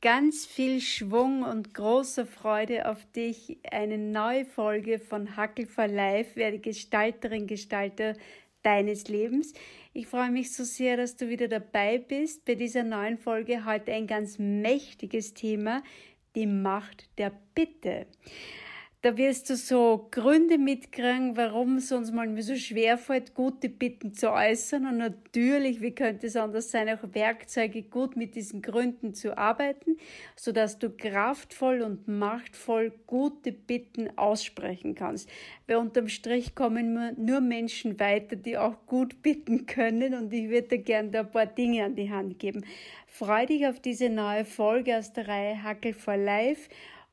ganz viel Schwung und großer Freude auf dich. Eine neue Folge von Hackel for Life, werde Gestalterin, Gestalter deines Lebens. Ich freue mich so sehr, dass du wieder dabei bist bei dieser neuen Folge. Heute ein ganz mächtiges Thema, die Macht der Bitte. Da wirst du so Gründe mitkriegen, warum es uns manchmal so schwer fällt, gute Bitten zu äußern. Und natürlich, wie könnte es anders sein, auch Werkzeuge gut mit diesen Gründen zu arbeiten, sodass du kraftvoll und machtvoll gute Bitten aussprechen kannst. Weil unterm Strich kommen nur Menschen weiter, die auch gut bitten können. Und ich würde dir gerne da ein paar Dinge an die Hand geben. Freu dich auf diese neue Folge aus der Reihe Hackel for Life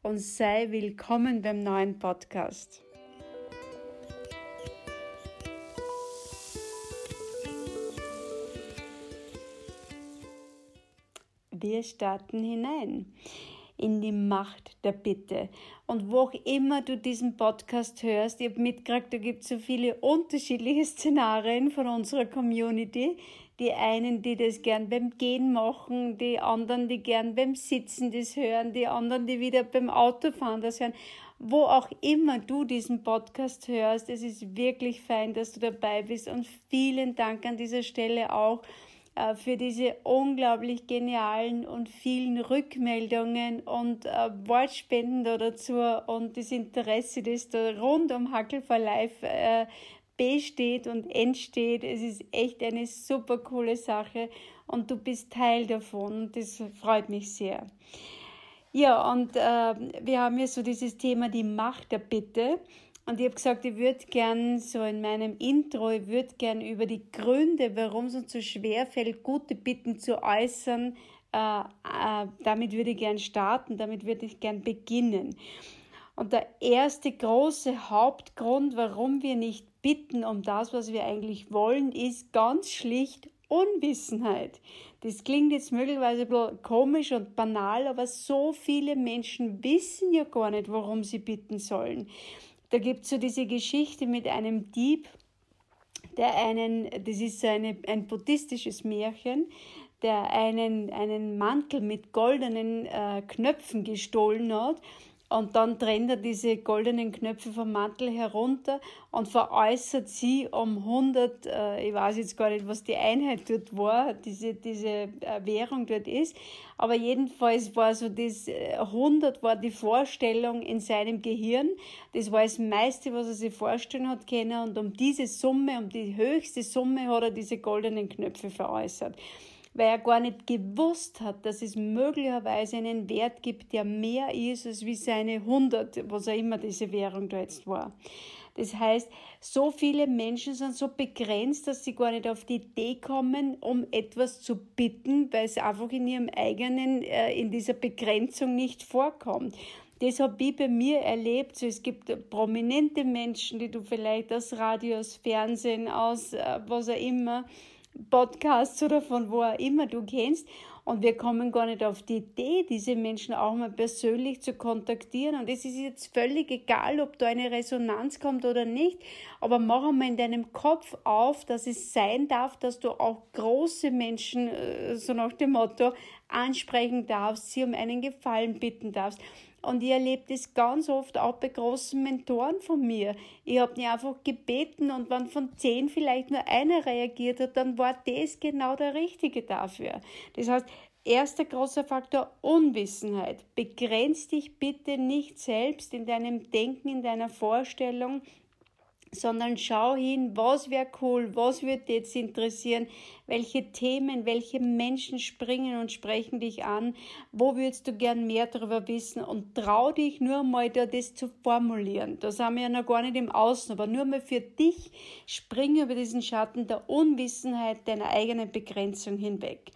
und sei willkommen beim neuen Podcast. Wir starten hinein in die Macht der Bitte. Und wo auch immer du diesen Podcast hörst, ich habe mitgekriegt, da gibt es so viele unterschiedliche Szenarien von unserer Community, die einen, die das gern beim Gehen machen, die anderen, die gern beim Sitzen das hören, die anderen, die wieder beim Autofahren das hören. Wo auch immer du diesen Podcast hörst, es ist wirklich fein, dass du dabei bist und vielen Dank an dieser Stelle auch für diese unglaublich genialen und vielen Rückmeldungen und äh, Wortspenden da dazu und das Interesse, das da rund um Hackel for Life äh, besteht und entsteht. Es ist echt eine super coole Sache und du bist Teil davon und das freut mich sehr. Ja, und äh, wir haben ja so dieses Thema die Macht der Bitte. Und ich habe gesagt, ich würde gern so in meinem Intro, ich würde gern über die Gründe, warum es uns so schwer fällt, gute Bitten zu äußern, äh, äh, damit würde ich gern starten, damit würde ich gern beginnen. Und der erste große Hauptgrund, warum wir nicht bitten um das, was wir eigentlich wollen, ist ganz schlicht Unwissenheit. Das klingt jetzt möglicherweise ein bisschen komisch und banal, aber so viele Menschen wissen ja gar nicht, warum sie bitten sollen. Da gibt es so diese Geschichte mit einem Dieb, der einen, das ist so eine, ein buddhistisches Märchen, der einen, einen Mantel mit goldenen äh, Knöpfen gestohlen hat und dann trennt er diese goldenen Knöpfe vom Mantel herunter und veräußert sie um 100, äh, ich weiß jetzt gar nicht, was die Einheit dort war, diese, diese äh, Währung dort ist, aber jedenfalls war so das 100 äh, war die Vorstellung in seinem Gehirn, das war das meiste, was er sich vorstellen hat können. Und um diese Summe, um die höchste Summe hat er diese goldenen Knöpfe veräußert weil er gar nicht gewusst hat, dass es möglicherweise einen Wert gibt, der mehr ist als wie seine 100, was auch immer diese Währung da jetzt war. Das heißt, so viele Menschen sind so begrenzt, dass sie gar nicht auf die Idee kommen, um etwas zu bitten, weil es einfach in ihrem eigenen, äh, in dieser Begrenzung nicht vorkommt. Das habe ich bei mir erlebt. So, es gibt prominente Menschen, die du vielleicht aus Radio, aus Fernsehen, aus äh, was auch immer, Podcasts oder von wo auch immer du kennst. Und wir kommen gar nicht auf die Idee, diese Menschen auch mal persönlich zu kontaktieren. Und es ist jetzt völlig egal, ob da eine Resonanz kommt oder nicht. Aber mach einmal in deinem Kopf auf, dass es sein darf, dass du auch große Menschen, äh, so nach dem Motto, ansprechen darfst, sie um einen Gefallen bitten darfst. Und ich erlebe das ganz oft auch bei großen Mentoren von mir. Ich habe die einfach gebeten und wenn von zehn vielleicht nur einer reagiert hat, dann war das genau der Richtige dafür. Das heißt, erster großer Faktor Unwissenheit. Begrenz dich bitte nicht selbst in deinem Denken, in deiner Vorstellung, sondern schau hin, was wäre cool, was würde jetzt interessieren, welche Themen, welche Menschen springen und sprechen dich an, wo würdest du gern mehr darüber wissen und trau dich nur mal da das zu formulieren. Da sind wir ja noch gar nicht im Außen, aber nur mal für dich spring über diesen Schatten der Unwissenheit deiner eigenen Begrenzung hinweg.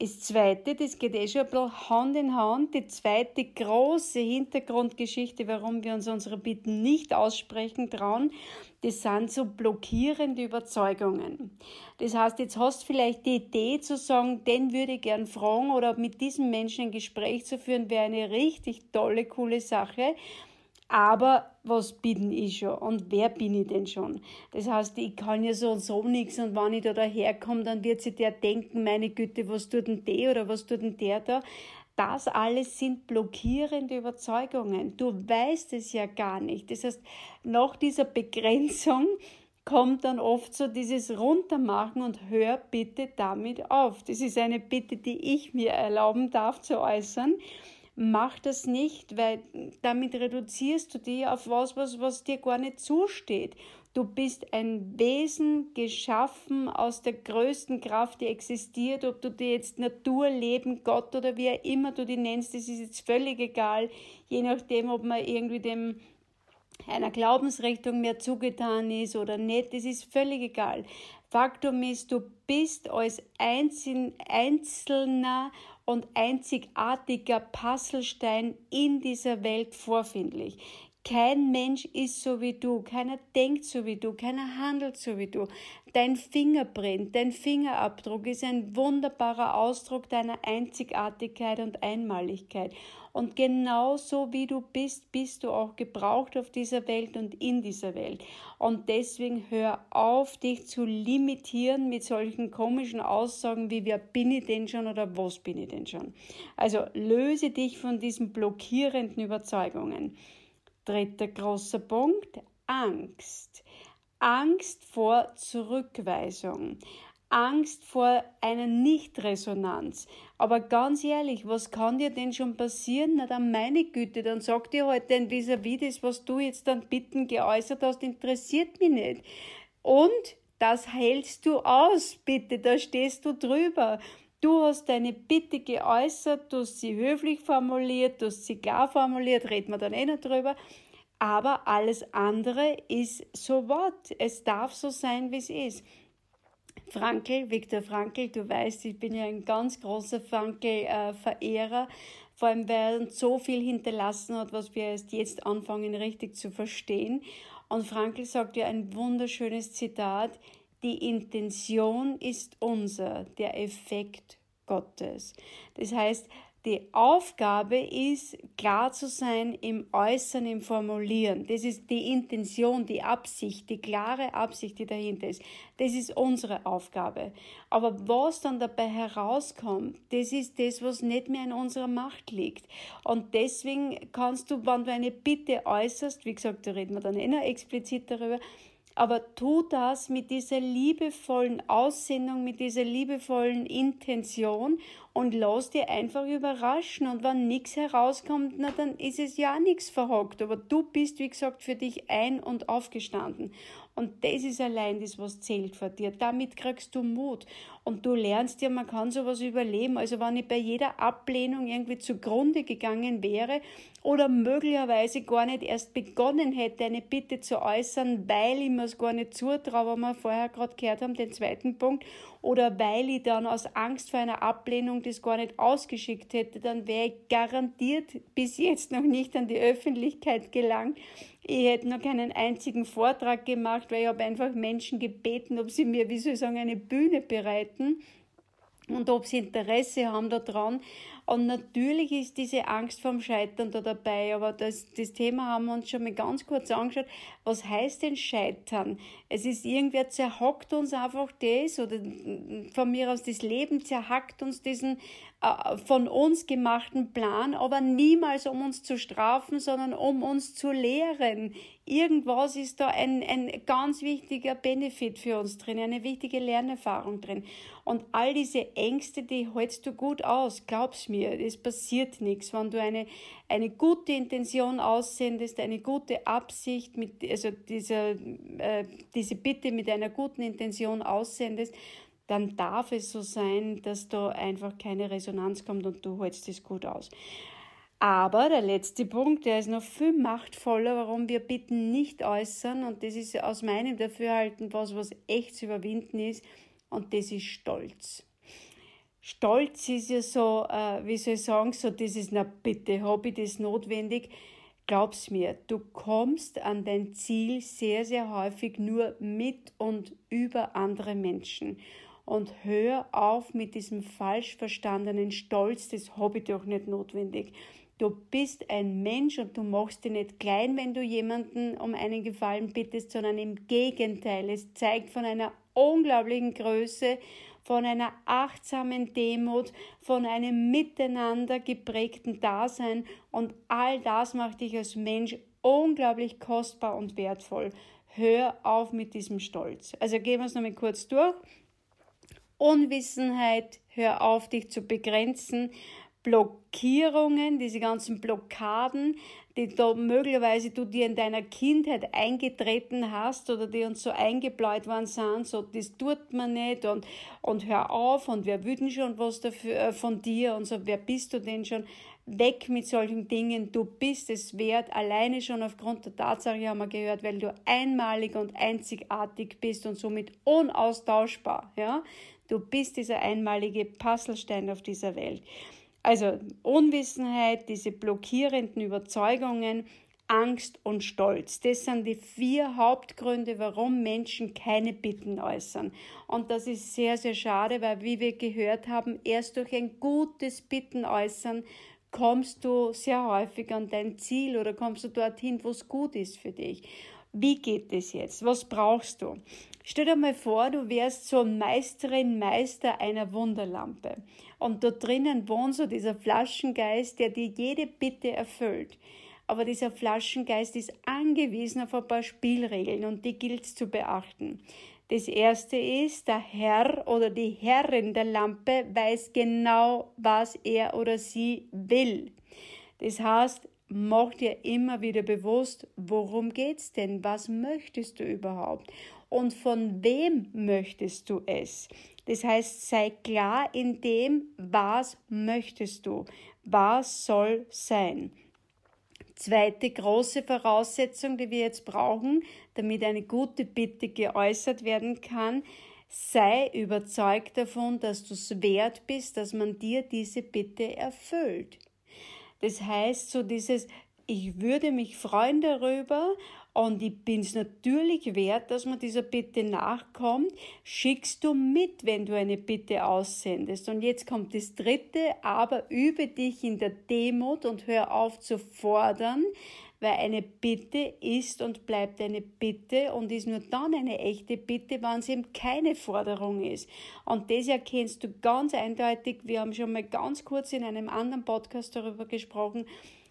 Das zweite, das geht eh schon ein bisschen Hand in Hand, die zweite große Hintergrundgeschichte, warum wir uns unsere Bitten nicht aussprechen trauen, das sind so blockierende Überzeugungen. Das heißt, jetzt hast du vielleicht die Idee zu sagen, den würde ich gern fragen oder mit diesem Menschen ein Gespräch zu führen, wäre eine richtig tolle, coole Sache. Aber was bin ich schon und wer bin ich denn schon? Das heißt, ich kann ja so und so nichts und wenn ich da daherkomme, dann wird sich der denken, meine Güte, was tut denn der oder was tut denn der da? das alles sind blockierende Überzeugungen. Du weißt es ja gar nicht. Das heißt, nach dieser Begrenzung kommt dann oft so dieses Runtermachen und hör bitte damit auf. Das ist eine Bitte, die ich mir erlauben darf zu äußern. Mach das nicht, weil damit reduzierst du dich auf was, was, was dir gar nicht zusteht. Du bist ein Wesen geschaffen aus der größten Kraft, die existiert, ob du dir jetzt Natur, Leben, Gott oder wie immer du die nennst, das ist jetzt völlig egal, je nachdem, ob man irgendwie dem einer Glaubensrichtung mehr zugetan ist oder nicht, das ist völlig egal. Faktum ist, du bist als einzelner und einzigartiger Puzzlestein in dieser Welt vorfindlich. Kein Mensch ist so wie du, keiner denkt so wie du, keiner handelt so wie du. Dein Fingerprint, dein Fingerabdruck ist ein wunderbarer Ausdruck deiner Einzigartigkeit und Einmaligkeit. Und genau so wie du bist, bist du auch gebraucht auf dieser Welt und in dieser Welt. Und deswegen hör auf, dich zu limitieren mit solchen komischen Aussagen wie wer bin ich denn schon oder was bin ich denn schon. Also löse dich von diesen blockierenden Überzeugungen. Dritter großer Punkt, Angst. Angst vor Zurückweisung. Angst vor einer Nichtresonanz. Aber ganz ehrlich, was kann dir denn schon passieren? Na dann meine Güte, dann sag dir halt denn vis-à-vis das, was du jetzt dann bitten geäußert hast, interessiert mich nicht. Und das hältst du aus, bitte, da stehst du drüber. Du hast deine Bitte geäußert, du hast sie höflich formuliert, du hast sie klar formuliert, reden wir dann eh noch drüber. Aber alles andere ist so what. Es darf so sein, wie es ist. Frankl, Viktor Frankl, du weißt, ich bin ja ein ganz großer Frankl-Verehrer, vor allem weil er so viel hinterlassen hat, was wir erst jetzt anfangen richtig zu verstehen. Und Frankl sagt ja ein wunderschönes Zitat, die Intention ist unser, der Effekt Gottes. Das heißt, die Aufgabe ist, klar zu sein im Äußern, im Formulieren. Das ist die Intention, die Absicht, die klare Absicht, die dahinter ist. Das ist unsere Aufgabe. Aber was dann dabei herauskommt, das ist das, was nicht mehr in unserer Macht liegt. Und deswegen kannst du, wenn du eine Bitte äußerst, wie gesagt, da reden wir dann eh noch explizit darüber, aber tu das mit dieser liebevollen Aussendung, mit dieser liebevollen Intention und lass dir einfach überraschen. Und wenn nichts herauskommt, na dann ist es ja nichts verhockt. Aber du bist, wie gesagt, für dich ein- und aufgestanden. Und das ist allein das, was zählt vor dir. Damit kriegst du Mut. Und du lernst ja, man kann sowas überleben. Also wenn ich bei jeder Ablehnung irgendwie zugrunde gegangen wäre oder möglicherweise gar nicht erst begonnen hätte, eine Bitte zu äußern, weil ich mir es gar nicht zutraue, was wir vorher gerade gehört haben, den zweiten Punkt, oder weil ich dann aus Angst vor einer Ablehnung das gar nicht ausgeschickt hätte, dann wäre ich garantiert bis jetzt noch nicht an die Öffentlichkeit gelangt ich hätte noch keinen einzigen Vortrag gemacht, weil ich habe einfach Menschen gebeten, ob sie mir, wie soll ich sagen, eine Bühne bereiten und ob sie Interesse haben daran. Und natürlich ist diese Angst vorm Scheitern da dabei, aber das, das Thema haben wir uns schon mal ganz kurz angeschaut. Was heißt denn Scheitern? Es ist irgendwer zerhackt uns einfach das oder von mir aus das Leben zerhackt uns diesen äh, von uns gemachten Plan, aber niemals um uns zu strafen, sondern um uns zu lehren. Irgendwas ist da ein, ein ganz wichtiger Benefit für uns drin, eine wichtige Lernerfahrung drin. Und all diese Ängste, die hältst du gut aus, glaub's mir, es passiert nichts. Wenn du eine, eine gute Intention aussendest, eine gute Absicht, mit, also dieser, äh, diese Bitte mit einer guten Intention aussendest, dann darf es so sein, dass da einfach keine Resonanz kommt und du hältst es gut aus. Aber der letzte Punkt, der ist noch viel machtvoller, warum wir Bitten nicht äußern, und das ist aus meinem Dafürhalten was, was echt zu überwinden ist, und das ist Stolz. Stolz ist ja so, äh, wie soll ich sagen, so dieses, na bitte, habe ich das notwendig? Glaub's mir, du kommst an dein Ziel sehr, sehr häufig nur mit und über andere Menschen und hör auf mit diesem falsch verstandenen Stolz, das habe ich doch nicht notwendig. Du bist ein Mensch und du machst dich nicht klein, wenn du jemanden um einen Gefallen bittest, sondern im Gegenteil. Es zeigt von einer unglaublichen Größe, von einer achtsamen Demut, von einem miteinander geprägten Dasein und all das macht dich als Mensch unglaublich kostbar und wertvoll. Hör auf mit diesem Stolz. Also gehen wir es nochmal kurz durch. Unwissenheit, hör auf, dich zu begrenzen. Blockierungen, diese ganzen Blockaden, die da möglicherweise du dir in deiner Kindheit eingetreten hast oder die uns so eingebläut worden sind, so das tut man nicht und, und hör auf und wer wütend schon was dafür, äh, von dir und so, wer bist du denn schon? Weg mit solchen Dingen, du bist es wert, alleine schon aufgrund der Tatsache haben wir gehört, weil du einmalig und einzigartig bist und somit unaustauschbar, ja? Du bist dieser einmalige Puzzlestein auf dieser Welt. Also Unwissenheit, diese blockierenden Überzeugungen, Angst und Stolz. Das sind die vier Hauptgründe, warum Menschen keine Bitten äußern. Und das ist sehr, sehr schade, weil, wie wir gehört haben, erst durch ein gutes Bitten äußern kommst du sehr häufig an dein Ziel oder kommst du dorthin, wo es gut ist für dich. Wie geht es jetzt? Was brauchst du? Stell dir mal vor, du wärst so Meisterin, Meister einer Wunderlampe. Und da drinnen wohnt so dieser Flaschengeist, der dir jede Bitte erfüllt. Aber dieser Flaschengeist ist angewiesen auf ein paar Spielregeln und die gilt es zu beachten. Das erste ist, der Herr oder die Herrin der Lampe weiß genau, was er oder sie will. Das heißt, mach dir immer wieder bewusst, worum geht's denn? Was möchtest du überhaupt? Und von wem möchtest du es? Das heißt, sei klar in dem, was möchtest du? Was soll sein? Zweite große Voraussetzung, die wir jetzt brauchen, damit eine gute Bitte geäußert werden kann, sei überzeugt davon, dass du es wert bist, dass man dir diese Bitte erfüllt. Das heißt, so dieses, ich würde mich freuen darüber und ich bin es natürlich wert, dass man dieser Bitte nachkommt, schickst du mit, wenn du eine Bitte aussendest. Und jetzt kommt das dritte, aber übe dich in der Demut und hör auf zu fordern, weil eine Bitte ist und bleibt eine Bitte und ist nur dann eine echte Bitte, wenn es eben keine Forderung ist. Und das erkennst du ganz eindeutig. Wir haben schon mal ganz kurz in einem anderen Podcast darüber gesprochen.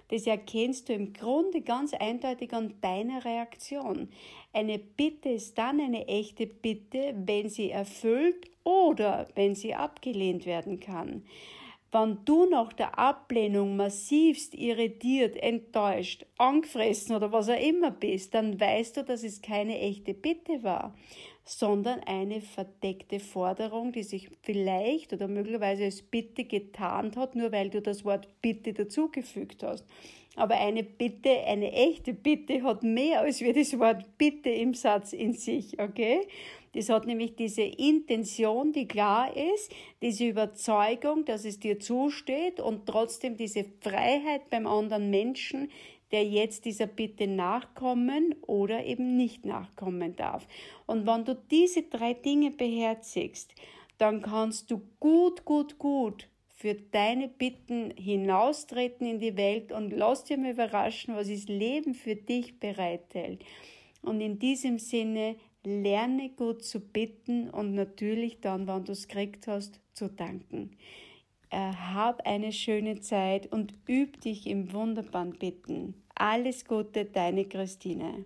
Das erkennst du im Grunde ganz eindeutig an deiner Reaktion. Eine Bitte ist dann eine echte Bitte, wenn sie erfüllt oder wenn sie abgelehnt werden kann. Wenn du nach der Ablehnung massivst irritiert, enttäuscht, angefressen oder was auch immer bist, dann weißt du, dass es keine echte Bitte war, sondern eine verdeckte Forderung, die sich vielleicht oder möglicherweise als Bitte getarnt hat, nur weil du das Wort Bitte dazugefügt hast. Aber eine Bitte, eine echte Bitte hat mehr als wir das Wort Bitte im Satz in sich, okay? Das hat nämlich diese Intention, die klar ist, diese Überzeugung, dass es dir zusteht und trotzdem diese Freiheit beim anderen Menschen, der jetzt dieser Bitte nachkommen oder eben nicht nachkommen darf. Und wenn du diese drei Dinge beherzigst, dann kannst du gut, gut, gut für deine Bitten hinaustreten in die Welt und lass dir mal überraschen, was das Leben für dich bereithält. Und in diesem Sinne lerne gut zu bitten und natürlich dann, wenn du es gekriegt hast, zu danken. Äh, hab eine schöne Zeit und üb dich im wunderbaren Bitten. Alles Gute, deine Christine.